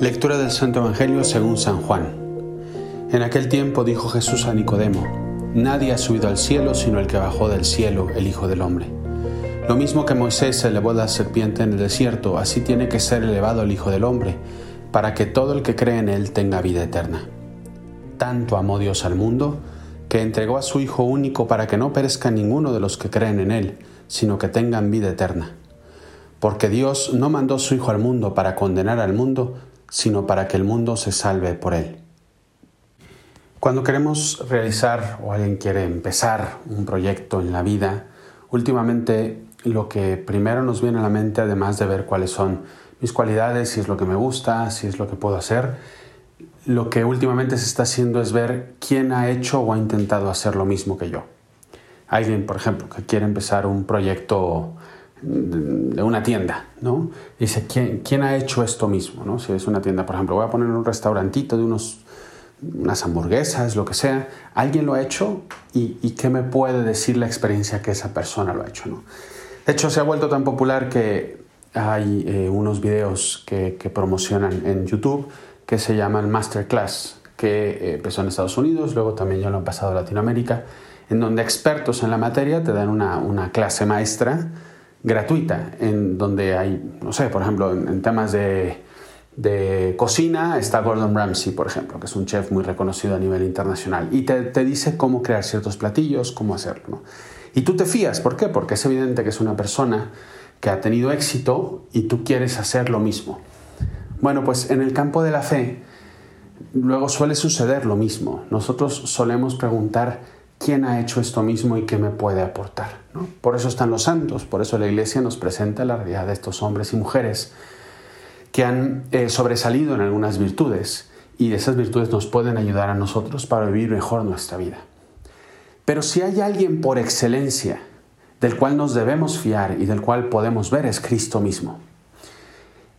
Lectura del Santo Evangelio según San Juan. En aquel tiempo dijo Jesús a Nicodemo, Nadie ha subido al cielo sino el que bajó del cielo, el Hijo del Hombre. Lo mismo que Moisés elevó la serpiente en el desierto, así tiene que ser elevado el Hijo del Hombre, para que todo el que cree en él tenga vida eterna. Tanto amó Dios al mundo, que entregó a su Hijo único para que no perezca ninguno de los que creen en él, sino que tengan vida eterna. Porque Dios no mandó su Hijo al mundo para condenar al mundo, sino para que el mundo se salve por él. Cuando queremos realizar o alguien quiere empezar un proyecto en la vida, últimamente lo que primero nos viene a la mente, además de ver cuáles son mis cualidades, si es lo que me gusta, si es lo que puedo hacer, lo que últimamente se está haciendo es ver quién ha hecho o ha intentado hacer lo mismo que yo. Alguien, por ejemplo, que quiere empezar un proyecto de una tienda, ¿no? Dice, ¿quién, ¿quién, ha hecho esto mismo? ¿no? Si es una tienda, por ejemplo, voy a poner un restaurantito de unos, unas hamburguesas, lo que sea, alguien lo ha hecho y, qué me puede decir la experiencia que esa persona lo ha hecho, ¿no? De hecho, se ha vuelto tan popular que hay eh, unos videos que, que, promocionan en YouTube que se llaman Masterclass, que eh, empezó en Estados Unidos, luego también ya lo han pasado a Latinoamérica, en donde expertos en la materia te dan una, una clase maestra gratuita, en donde hay, no sé, por ejemplo, en, temas de, de, cocina está Gordon Ramsay, por ejemplo, que es un chef muy reconocido a nivel internacional, y te, te dice cómo crear ciertos platillos, cómo hacerlo. ¿no? Y tú te fías, ¿por qué? Porque es evidente que es una persona que ha tenido éxito y tú quieres hacer lo mismo. Bueno, pues en el campo de la fe, luego suele suceder lo mismo. Nosotros solemos preguntar, quién ha hecho esto mismo y qué me puede aportar. Por eso están los santos, por eso la iglesia nos presenta la realidad de estos hombres y mujeres que han eh, sobresalido en algunas virtudes y esas virtudes nos pueden ayudar a nosotros para vivir mejor nuestra vida. Pero si hay alguien por excelencia del cual nos debemos fiar y del cual podemos ver es Cristo mismo.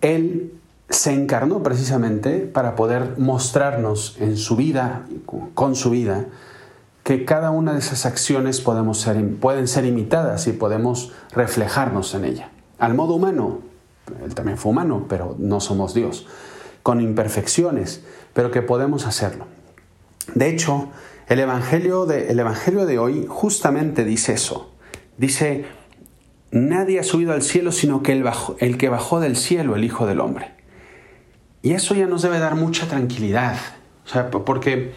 Él se encarnó precisamente para poder mostrarnos en su vida, con su vida, que cada una de esas acciones podemos ser, pueden ser imitadas y podemos reflejarnos en ella. Al modo humano, él también fue humano, pero no somos Dios, con imperfecciones, pero que podemos hacerlo. De hecho, el Evangelio de, el evangelio de hoy justamente dice eso. Dice, nadie ha subido al cielo sino que el, el que bajó del cielo, el Hijo del Hombre. Y eso ya nos debe dar mucha tranquilidad, o sea, porque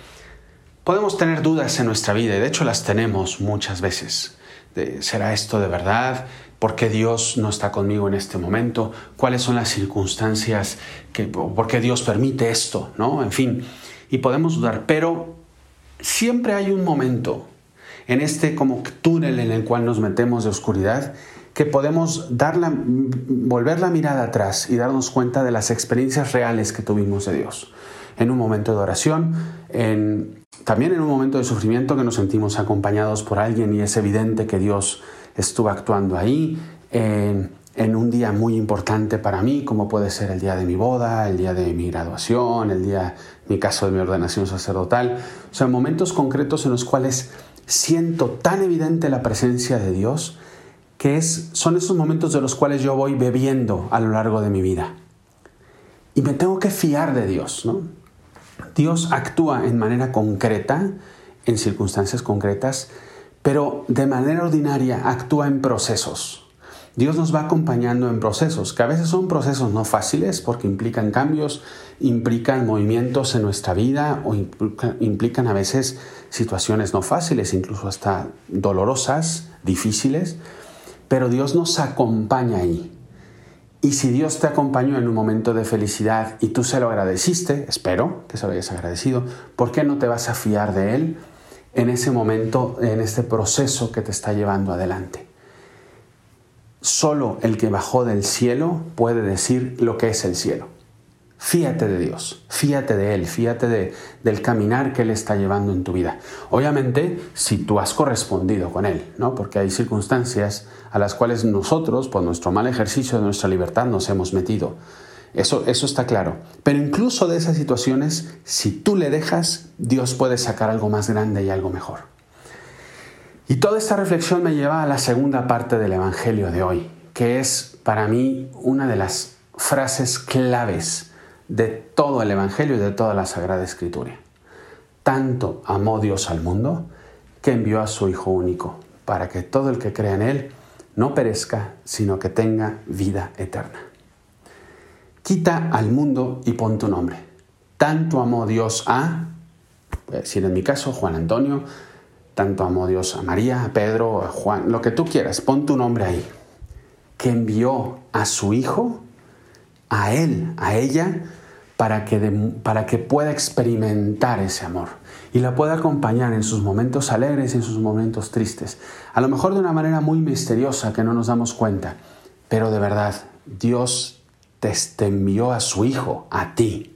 Podemos tener dudas en nuestra vida y de hecho las tenemos muchas veces. ¿Será esto de verdad? ¿Por qué Dios no está conmigo en este momento? ¿Cuáles son las circunstancias? Que, ¿Por qué Dios permite esto? ¿No? En fin, y podemos dudar, pero siempre hay un momento en este como túnel en el cual nos metemos de oscuridad que podemos dar volver la mirada atrás y darnos cuenta de las experiencias reales que tuvimos de Dios. En un momento de oración, en también en un momento de sufrimiento que nos sentimos acompañados por alguien y es evidente que Dios estuvo actuando ahí, en, un día muy importante para mí, como puede ser el día de mi boda, el día de mi graduación, el día, mi caso de mi ordenación sacerdotal, o sea, momentos concretos en los cuales siento tan evidente la presencia de Dios que es, son esos momentos de los cuales yo voy bebiendo a lo largo de mi vida. Y me tengo que fiar de Dios, ¿no? Dios actúa en manera concreta, en circunstancias concretas, pero de manera ordinaria actúa en procesos. Dios nos va acompañando en procesos, que a veces son procesos no fáciles porque implican cambios, implican movimientos en nuestra vida o implican a veces situaciones no fáciles, incluso hasta dolorosas, difíciles, pero Dios nos acompaña ahí. Y si Dios te acompañó en un momento de felicidad y tú se lo agradeciste, espero que se lo hayas agradecido, ¿por qué no te vas a fiar de Él en ese momento, en este proceso que te está llevando adelante? Solo el que bajó del cielo puede decir lo que es el cielo. Fíate de Dios, fíate de Él, fíate de, del caminar que Él está llevando en tu vida. Obviamente, si tú has correspondido con Él, ¿no? Porque hay circunstancias a las cuales nosotros, por nuestro mal ejercicio de nuestra libertad, nos hemos metido. Eso, eso está claro. Pero incluso de esas situaciones, si tú le dejas, Dios puede sacar algo más grande y algo mejor. Y toda esta reflexión me lleva a la segunda parte del Evangelio de hoy, que es para mí una de las frases claves de todo el Evangelio y de toda la Sagrada Escritura. Tanto amó Dios al mundo que envió a su Hijo único, para que todo el que crea en Él no perezca, sino que tenga vida eterna. Quita al mundo y pon tu nombre. Tanto amó Dios a, voy a decir en mi caso, Juan Antonio, tanto amó Dios a María, a Pedro, a Juan, lo que tú quieras, pon tu nombre ahí, que envió a su Hijo, a Él, a ella, para que, para que pueda experimentar ese amor y la pueda acompañar en sus momentos alegres y en sus momentos tristes. A lo mejor de una manera muy misteriosa que no nos damos cuenta, pero de verdad, Dios te, envió a su Hijo, a ti.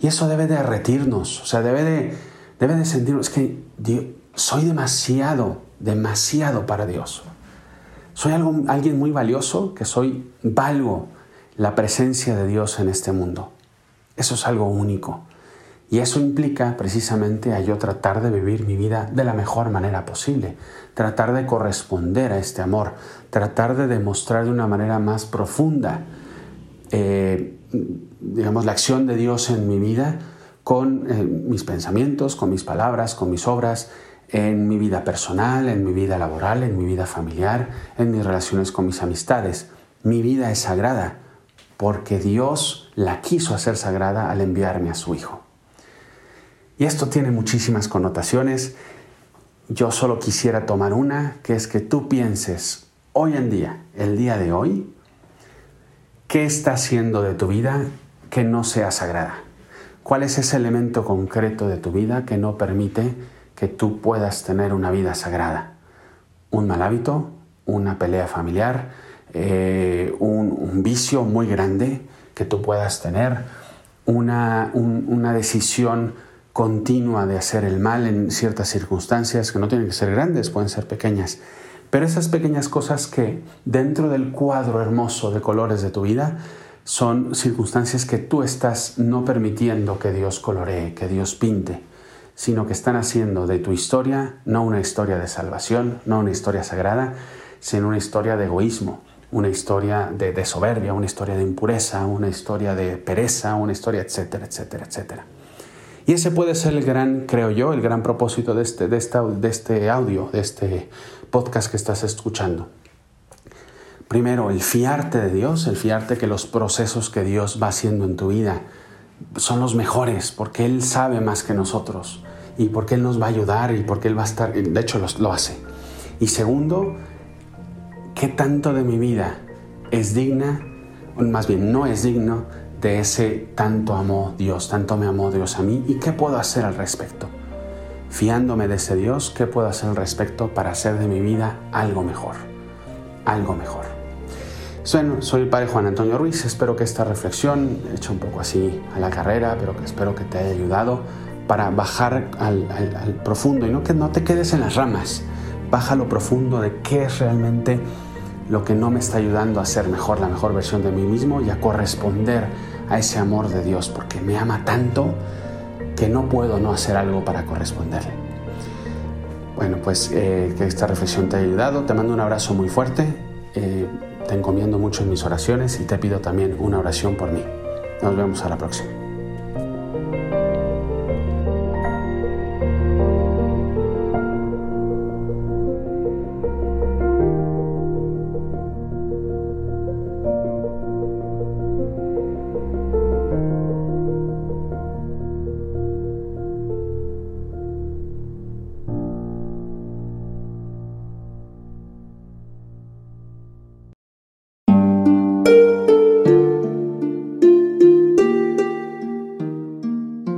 Y eso debe derretirnos, o sea, debe de, debe de sentirnos que soy demasiado, demasiado para Dios. Soy algo, alguien muy valioso, que soy, valgo la presencia de Dios en este mundo. Eso es algo único. Y eso implica precisamente a yo tratar de vivir mi vida de la mejor manera posible, tratar de corresponder a este amor, tratar de demostrar de una manera más profunda, eh, digamos, la acción de Dios en mi vida con eh, mis pensamientos, con mis palabras, con mis obras, en mi vida personal, en mi vida laboral, en mi vida familiar, en mis relaciones con mis amistades. Mi vida es sagrada porque Dios la quiso hacer sagrada al enviarme a su Hijo. Y esto tiene muchísimas connotaciones. Yo solo quisiera tomar una, que es que tú pienses hoy en día, el día de hoy, qué está haciendo de tu vida que no sea sagrada. ¿Cuál es ese elemento concreto de tu vida que no permite que tú puedas tener una vida sagrada? ¿Un mal hábito? ¿Una pelea familiar? Eh, un, vicio muy grande que tú puedas tener? ¿Una, una decisión continua de hacer el mal en ciertas circunstancias que no tienen que ser grandes, pueden ser pequeñas. Pero esas pequeñas cosas que dentro del cuadro hermoso de colores de tu vida son circunstancias que tú estás no permitiendo que Dios coloree, que Dios pinte, sino que están haciendo de tu historia no una historia de salvación, no una historia sagrada, sino una historia de egoísmo, una historia de, soberbia, una historia de impureza, una historia de pereza, una historia, etcétera, etcétera, etcétera. Y ese puede ser el gran, creo yo, el gran propósito de este, de de este audio, de este podcast que estás escuchando. Primero, el fiarte de Dios, el fiarte que los procesos que Dios va haciendo en tu vida son los mejores, porque Él sabe más que nosotros y porque Él nos va a ayudar y porque Él va a estar, de hecho lo hace. Y segundo, ¿qué tanto de mi vida es digna, o más bien no es digno de ese tanto amó Dios, tanto me amó Dios a mí y qué puedo hacer al respecto. Fiándome de ese Dios, ¿qué puedo hacer al respecto para hacer de mi vida algo mejor? Algo mejor. Bueno, soy el Padre Juan Antonio Ruiz, espero que esta reflexión, hecha un poco así a la carrera, pero que espero que te haya ayudado para bajar al, al profundo y no que no te quedes en las ramas, baja lo profundo de qué es realmente lo que no me está ayudando a ser mejor, la mejor versión de mí mismo y a corresponder a ese amor de Dios, porque me ama tanto que no puedo no hacer algo para corresponderle. Bueno, pues eh, que esta reflexión te haya ayudado, te mando un abrazo muy fuerte, eh, te encomiendo mucho en mis oraciones y te pido también una oración por mí. Nos vemos a la próxima.